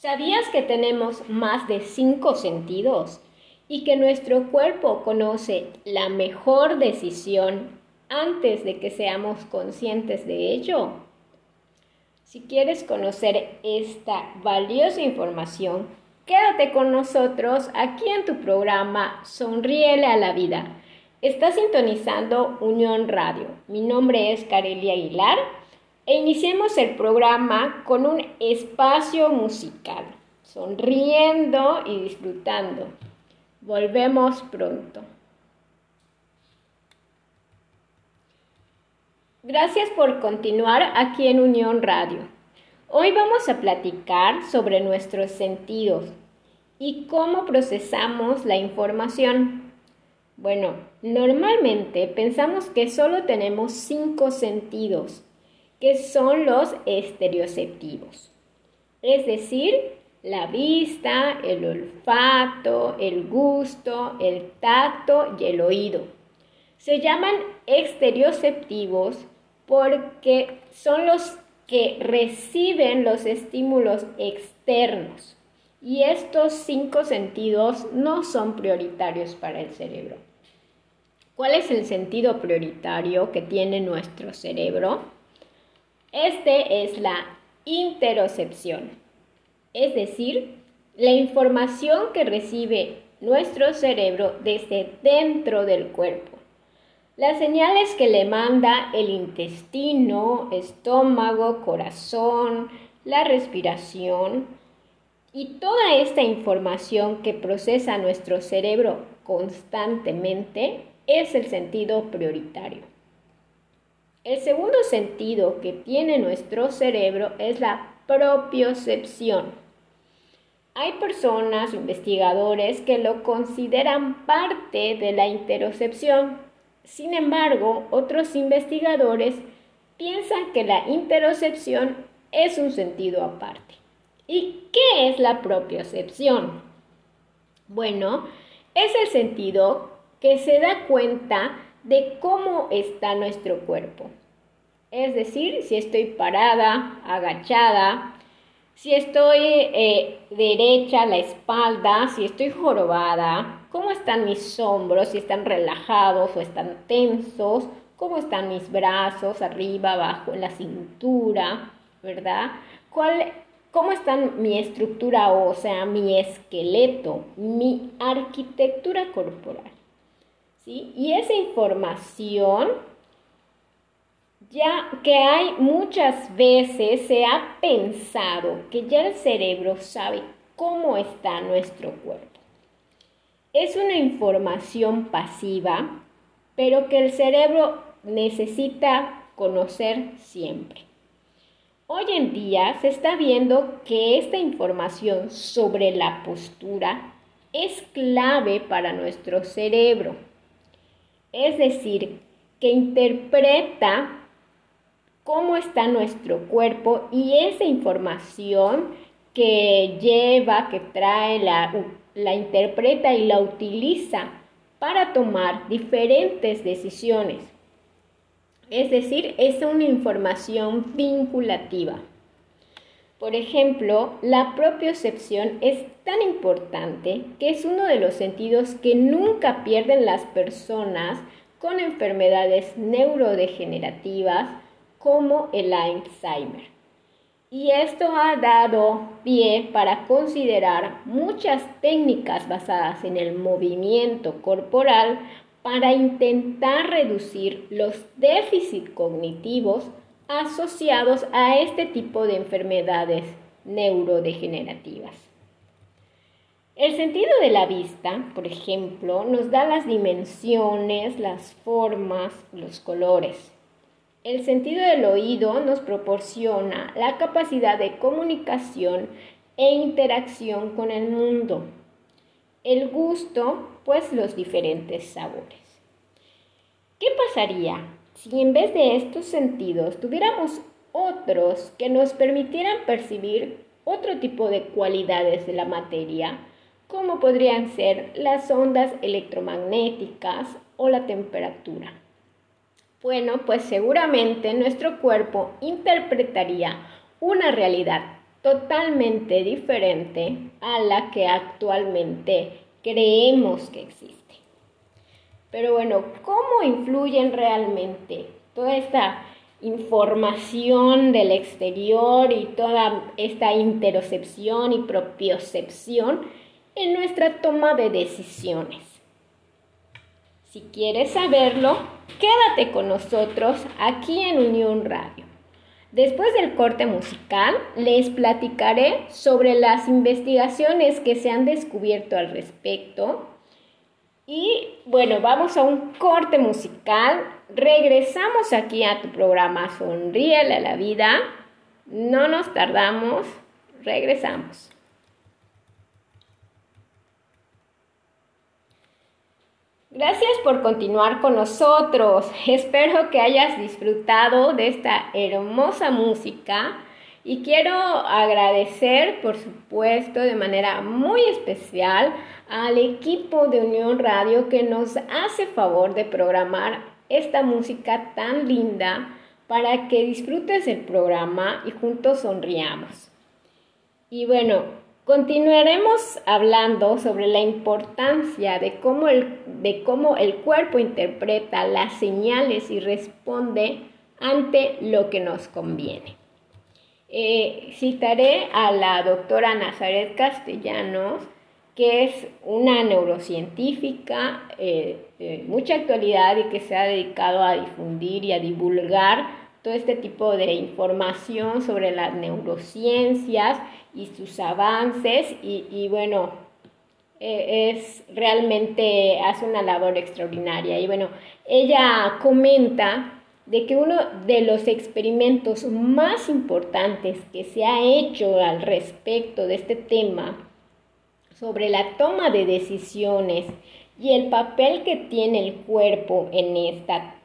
¿Sabías que tenemos más de cinco sentidos y que nuestro cuerpo conoce la mejor decisión antes de que seamos conscientes de ello? Si quieres conocer esta valiosa información, quédate con nosotros aquí en tu programa Sonríele a la vida. Estás sintonizando Unión Radio. Mi nombre es Carelia Aguilar e iniciemos el programa con un espacio musical, sonriendo y disfrutando. Volvemos pronto. Gracias por continuar aquí en Unión Radio. Hoy vamos a platicar sobre nuestros sentidos y cómo procesamos la información. Bueno, normalmente pensamos que solo tenemos cinco sentidos que son los estereoceptivos. Es decir, la vista, el olfato, el gusto, el tacto y el oído. Se llaman exterioceptivos porque son los que reciben los estímulos externos y estos cinco sentidos no son prioritarios para el cerebro. ¿Cuál es el sentido prioritario que tiene nuestro cerebro? Este es la interocepción, es decir, la información que recibe nuestro cerebro desde dentro del cuerpo. Las señales que le manda el intestino, estómago, corazón, la respiración y toda esta información que procesa nuestro cerebro constantemente es el sentido prioritario. El segundo sentido que tiene nuestro cerebro es la propiocepción. Hay personas, investigadores, que lo consideran parte de la interocepción. Sin embargo, otros investigadores piensan que la interocepción es un sentido aparte. ¿Y qué es la propiocepción? Bueno, es el sentido que se da cuenta de cómo está nuestro cuerpo. Es decir, si estoy parada, agachada, si estoy eh, derecha, la espalda, si estoy jorobada, cómo están mis hombros, si están relajados o están tensos, cómo están mis brazos, arriba, abajo, en la cintura, ¿verdad? ¿Cuál, ¿Cómo está mi estructura ósea, mi esqueleto, mi arquitectura corporal? Y esa información, ya que hay muchas veces se ha pensado que ya el cerebro sabe cómo está nuestro cuerpo. Es una información pasiva, pero que el cerebro necesita conocer siempre. Hoy en día se está viendo que esta información sobre la postura es clave para nuestro cerebro es decir, que interpreta cómo está nuestro cuerpo y esa información que lleva, que trae, la, interpreta y la utiliza para tomar diferentes decisiones. Es decir, es una información vinculativa. Por ejemplo, la propiocepción es tan importante que es uno de los sentidos que nunca pierden las personas con enfermedades neurodegenerativas como el Alzheimer. Y esto ha dado pie para considerar muchas técnicas basadas en el movimiento corporal para intentar reducir los déficits cognitivos asociados a este tipo de enfermedades neurodegenerativas. El sentido de la vista, por ejemplo, nos da las dimensiones, las formas, los colores. El sentido del oído nos proporciona la capacidad de comunicación e interacción con el mundo. El gusto, pues los diferentes sabores. ¿Qué pasaría si en vez de estos sentidos tuviéramos otros que nos permitieran percibir otro tipo de cualidades de la materia, como podrían ser las ondas electromagnéticas o la temperatura. Bueno, pues seguramente nuestro cuerpo interpretaría una realidad totalmente diferente a la que actualmente creemos que existe. Pero bueno, ¿cómo influyen realmente toda esta información del exterior y toda esta interocepción y propiocepción en nuestra toma de decisiones? Si quieres saberlo, quédate con nosotros aquí en Unión Radio. Después del corte musical, les platicaré sobre las investigaciones que se han descubierto al respecto. Y bueno, vamos a un corte musical. Regresamos aquí a tu programa Sonríele a la vida. No nos tardamos. Regresamos. Gracias por continuar con nosotros. Espero que hayas disfrutado de esta hermosa música y quiero agradecer, por supuesto, de manera muy especial al equipo de Unión Radio que nos hace favor de programar esta música tan linda para que disfrutes el programa y juntos sonriamos. Y bueno, Continuaremos hablando sobre la importancia de cómo, el, de cómo el cuerpo interpreta las señales y responde ante lo que nos conviene. Eh, citaré a la doctora Nazaret Castellanos, que es una neurocientífica eh, de mucha actualidad y que se ha dedicado a difundir y a divulgar todo este tipo de información sobre las neurociencias y sus avances y, bueno, e, es realmente hace una labor extraordinaria. Y bueno, ella comenta de que uno de los experimentos más importantes que se ha hecho al respecto de este tema sobre la toma de decisiones y el papel que tiene el cuerpo en esta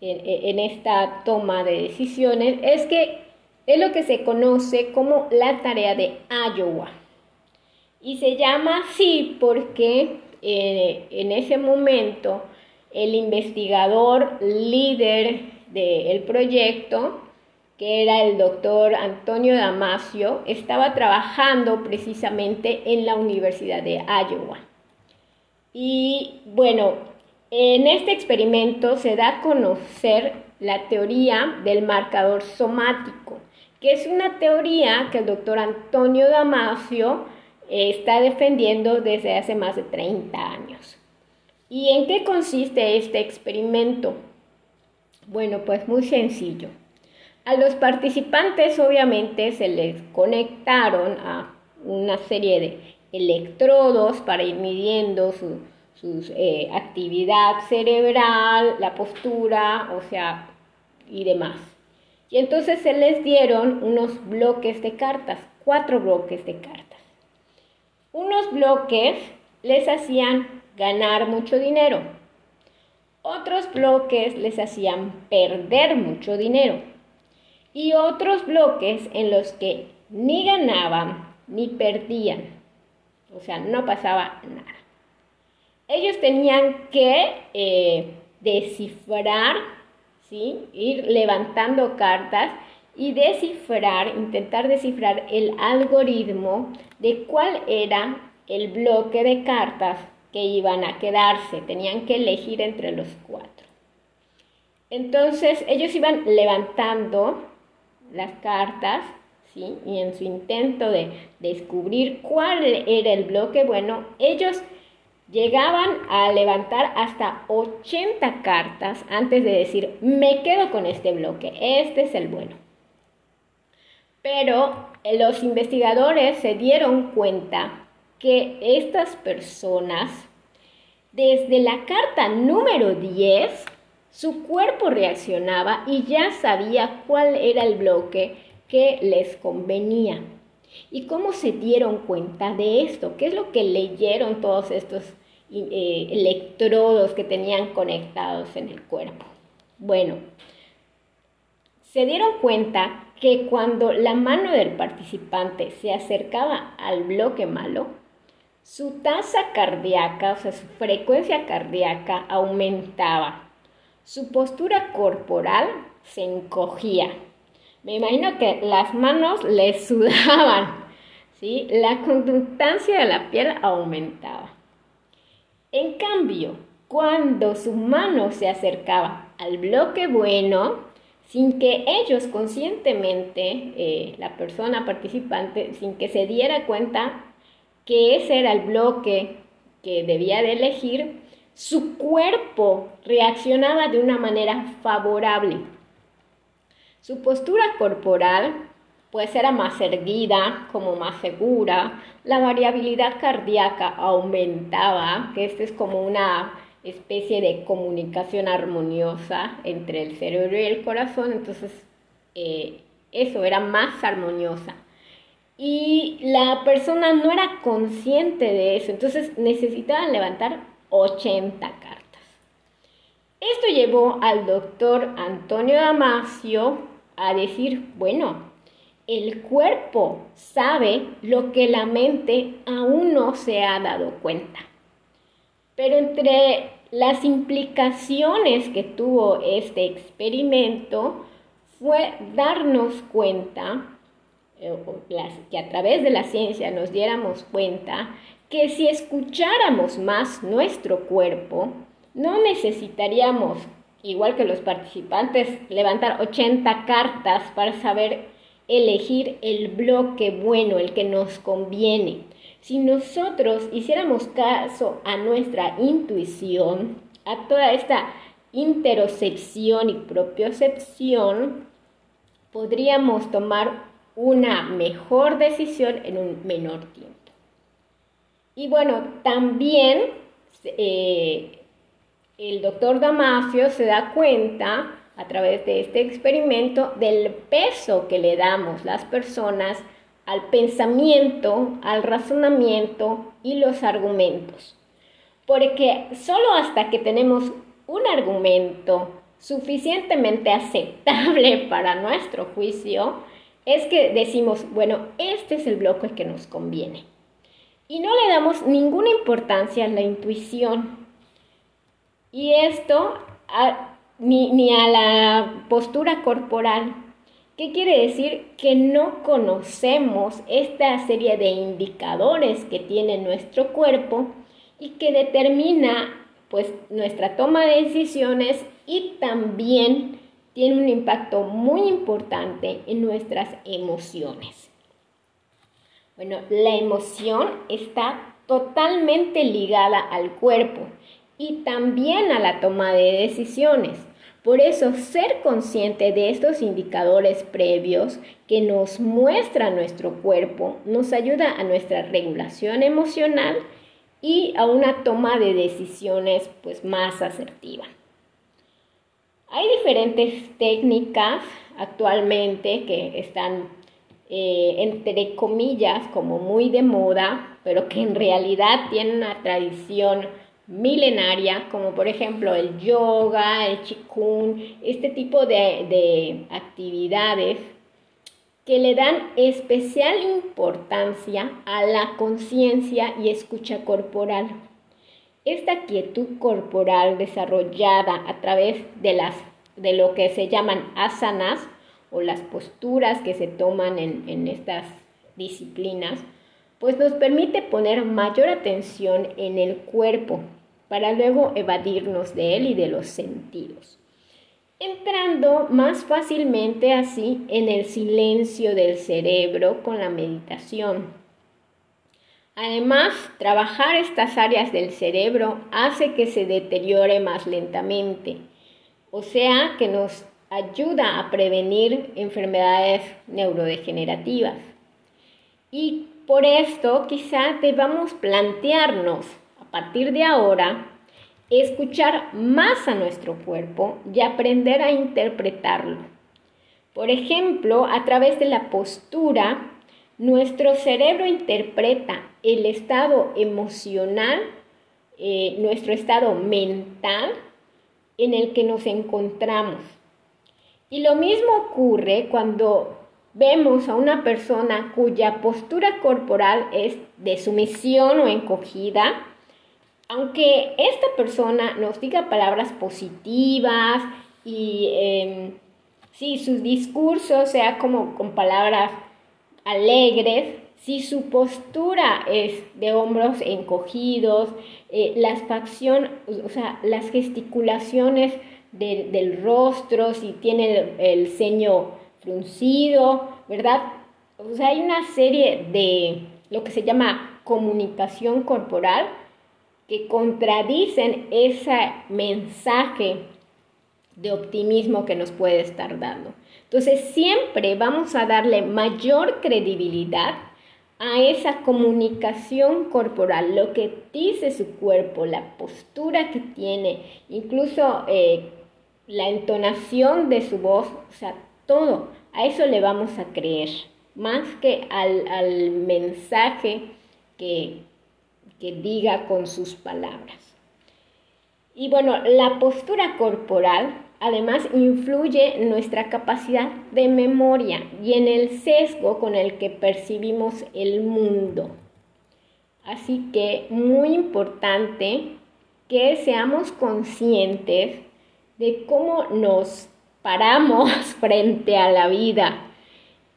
en, esta toma de decisiones es que es lo que se conoce como la tarea de Iowa. Y se llama así porque eh, en ese momento el investigador líder del proyecto, que era el doctor Antonio Damasio, estaba trabajando precisamente en la Universidad de Iowa. Y bueno, en este experimento se da a conocer la teoría del marcador somático, que es una teoría que el doctor Antonio Damasio está defendiendo desde hace más de 30 años. ¿Y en qué consiste este experimento? Bueno, pues muy sencillo. A los participantes obviamente se les conectaron a una serie de electrodos para ir midiendo su, su eh, actividad cerebral, la postura, o sea, y demás. Y entonces se les dieron unos bloques de cartas, cuatro bloques de cartas. Unos bloques les hacían ganar mucho dinero. Otros bloques les hacían perder mucho dinero. Y otros bloques en los que ni ganaban ni perdían. O sea, no pasaba nada ellos tenían que eh, descifrar, ¿sí? ir levantando cartas y descifrar, intentar descifrar el algoritmo de cuál era el bloque de cartas que iban a quedarse. Tenían que elegir entre los cuatro. Entonces ellos iban levantando las cartas, ¿sí? Y en su intento de descubrir cuál era el bloque, bueno, ellos Llegaban a levantar hasta 80 cartas antes de decir, me quedo con este bloque, este es el bueno. Pero eh, los investigadores se dieron cuenta que estas personas, desde la carta número 10, su cuerpo reaccionaba y ya sabía cuál era el bloque que les convenía. ¿Y cómo se dieron cuenta de esto? ¿Qué es lo que leyeron todos estos eh, electrodos que tenían conectados en el cuerpo? Bueno, se dieron cuenta que cuando la mano del participante se acercaba al bloque malo, su tasa cardíaca, o sea, su frecuencia cardíaca aumentaba, su postura corporal se encogía, Me imagino que las manos le sudaban, ¿sí? La conductancia de la piel aumentaba. En cambio, cuando su mano se acercaba al bloque bueno, sin que ellos conscientemente, eh, la persona participante, sin que se diera cuenta que ese era el bloque que debía de elegir, su cuerpo reaccionaba de una manera favorable. Su postura corporal pues era más erguida, como más segura, la variabilidad cardíaca aumentaba, que esto es como una especie de comunicación armoniosa entre el cerebro y el corazón, entonces eh, eso era más armoniosa. Y la persona no era consciente de eso, entonces necesitaban levantar 80 cartas. Esto llevó al doctor Antonio Damasio a decir, bueno, el cuerpo sabe lo que la mente aún no se ha dado cuenta. Pero entre las implicaciones que tuvo este experimento fue darnos cuenta, eh, que a través de la ciencia nos diéramos cuenta, que si escucháramos más nuestro cuerpo, no necesitaríamos, igual que los participantes, levantar 80 cartas para saber elegir el bloque bueno, el que nos conviene. Si nosotros hiciéramos caso a nuestra intuición, a toda esta interocepción y propiocepción, podríamos tomar una mejor decisión en un menor tiempo. Y bueno, también eh, el doctor Damasio se da cuenta a través de este experimento del peso que le damos las personas al pensamiento, al razonamiento y los argumentos. Porque solo hasta que tenemos un argumento suficientemente aceptable para nuestro juicio, es que decimos, bueno, este es el bloque que nos conviene. Y no le damos ninguna importancia a la intuición. Y esto ni, ni a la postura corporal, ¿Qué quiere decir? Que no conocemos esta serie de indicadores que tiene nuestro cuerpo y que determina pues nuestra toma de decisiones y también tiene un impacto muy importante en nuestras emociones. Bueno, la emoción está totalmente ligada al cuerpo y también a la toma de decisiones. Por eso, ser consciente de estos indicadores previos que nos muestra nuestro cuerpo nos ayuda a nuestra regulación emocional y a una toma de decisiones pues, más asertiva. Hay diferentes técnicas actualmente que están eh, entre comillas como muy de moda, pero que en realidad tienen una tradición milenaria, como por ejemplo el yoga, el chikun, este tipo de, de actividades que le dan especial importancia a la conciencia y escucha corporal. Esta quietud corporal desarrollada a través de, las, de lo que se llaman asanas o las posturas que se toman en, en estas disciplinas, pues nos permite poner mayor atención en el cuerpo para luego evadirnos de él y de los sentidos, entrando más fácilmente así en el silencio del cerebro con la meditación. Además, trabajar estas áreas del cerebro hace que se deteriore más lentamente, o sea que nos ayuda a prevenir enfermedades neurodegenerativas. Y por esto quizá debamos plantearnos partir de ahora, escuchar más a nuestro cuerpo y aprender a interpretarlo. Por ejemplo, a través de la postura, nuestro cerebro interpreta el estado emocional, eh, nuestro estado mental en el que nos encontramos. Y lo mismo ocurre cuando vemos a una persona cuya postura corporal es de sumisión o encogida, aunque esta persona nos diga palabras positivas y em, si su discurso sea como con palabras alegres, si su postura es de hombros encogidos, eh, las o sea, las gesticulaciones del rostro, si tiene el, el ceño fruncido, ¿verdad? O sea, hay una serie de lo que se llama comunicación corporal que contradicen ese mensaje de optimismo que nos puede estar dando. Entonces siempre vamos a darle mayor credibilidad a esa comunicación corporal, lo que dice su cuerpo, la postura que tiene, incluso eh, la entonación de su voz, o sea, todo, a eso le vamos a creer, más que al, mensaje que, que diga con sus palabras. Y bueno, la postura corporal además influye en nuestra capacidad de memoria y en el sesgo con el que percibimos el mundo. Así que muy importante que seamos conscientes de cómo nos paramos frente a la vida,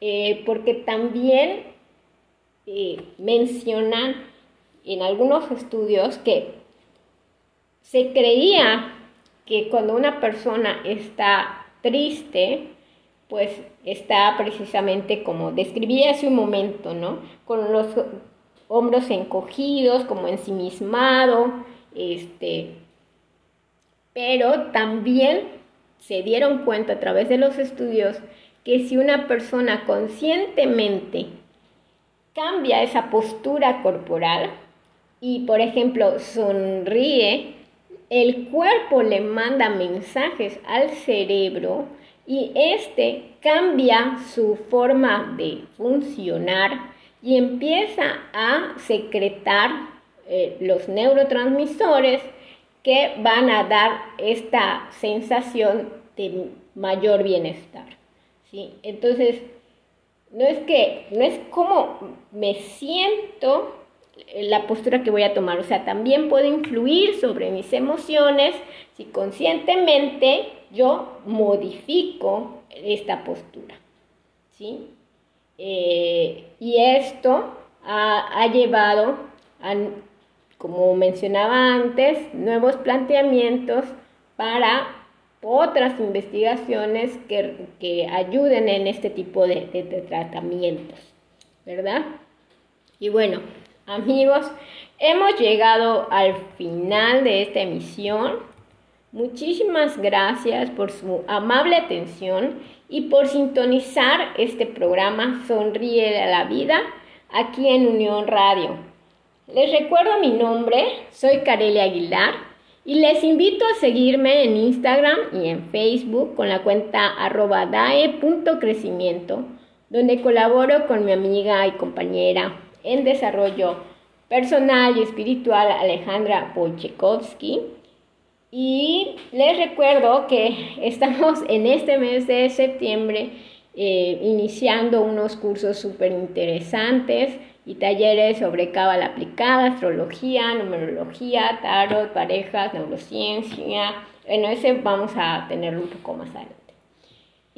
eh, porque también eh, mencionan en algunos estudios que se creía que cuando una persona está triste, pues está precisamente como describí hace un momento, ¿no? Con los hombros encogidos, como ensimismado, este, pero también se dieron cuenta a través de los estudios que si una persona conscientemente cambia esa postura corporal y, por ejemplo, sonríe, el cuerpo le manda mensajes al cerebro y este cambia su forma de funcionar y empieza a secretar eh, los neurotransmisores que van a dar esta sensación de mayor bienestar. ¿sí? Entonces, no es que, no es como me siento la postura que voy a tomar. O sea, también puede influir sobre mis emociones si conscientemente yo modifico esta postura. ¿sí? Eh, y esto ha, llevado a, como mencionaba antes, nuevos planteamientos para otras investigaciones que, ayuden en este tipo de, de tratamientos, ¿verdad? Y bueno, Amigos, hemos llegado al final de esta emisión. Muchísimas gracias por su amable atención y por sintonizar este programa Sonríe a la Vida aquí en Unión Radio. Les recuerdo mi nombre, soy Carelia Aguilar y les invito a seguirme en Instagram y en Facebook con la cuenta arroba dae.crecimiento, donde colaboro con mi amiga y compañera en desarrollo personal y espiritual Alejandra Polchekovsky. Y les recuerdo que estamos en este mes de septiembre eh, iniciando unos cursos súper interesantes y talleres sobre cábala aplicada, astrología, numerología, tarot, parejas, neurociencia. Bueno, ese vamos a tenerlo un poco más adelante.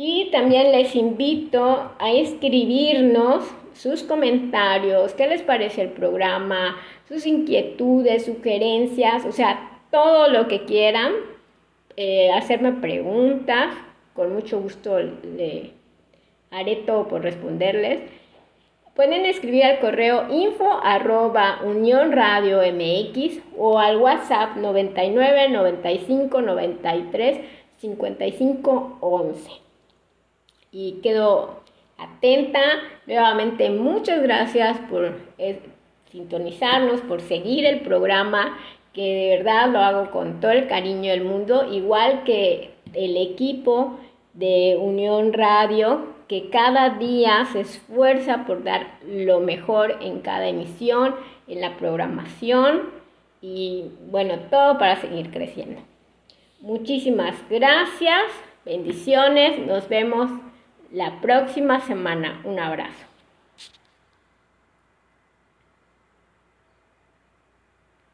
Y también les invito a escribirnos sus comentarios, qué les parece el programa, sus inquietudes, sugerencias, o sea, todo lo que quieran, eh, hacerme preguntas, con mucho gusto le haré todo por responderles. Pueden escribir al correo info arroba unión radio mx o al WhatsApp 99 95 93 55 11. Y quedo atenta. Nuevamente, muchas gracias por eh, sintonizarnos, por seguir el programa, que de verdad lo hago con todo el cariño del mundo, igual que el equipo de Unión Radio, que cada día se esfuerza por dar lo mejor en cada emisión, en la programación y bueno, todo para seguir creciendo. Muchísimas gracias, bendiciones, nos vemos la próxima semana. Un abrazo.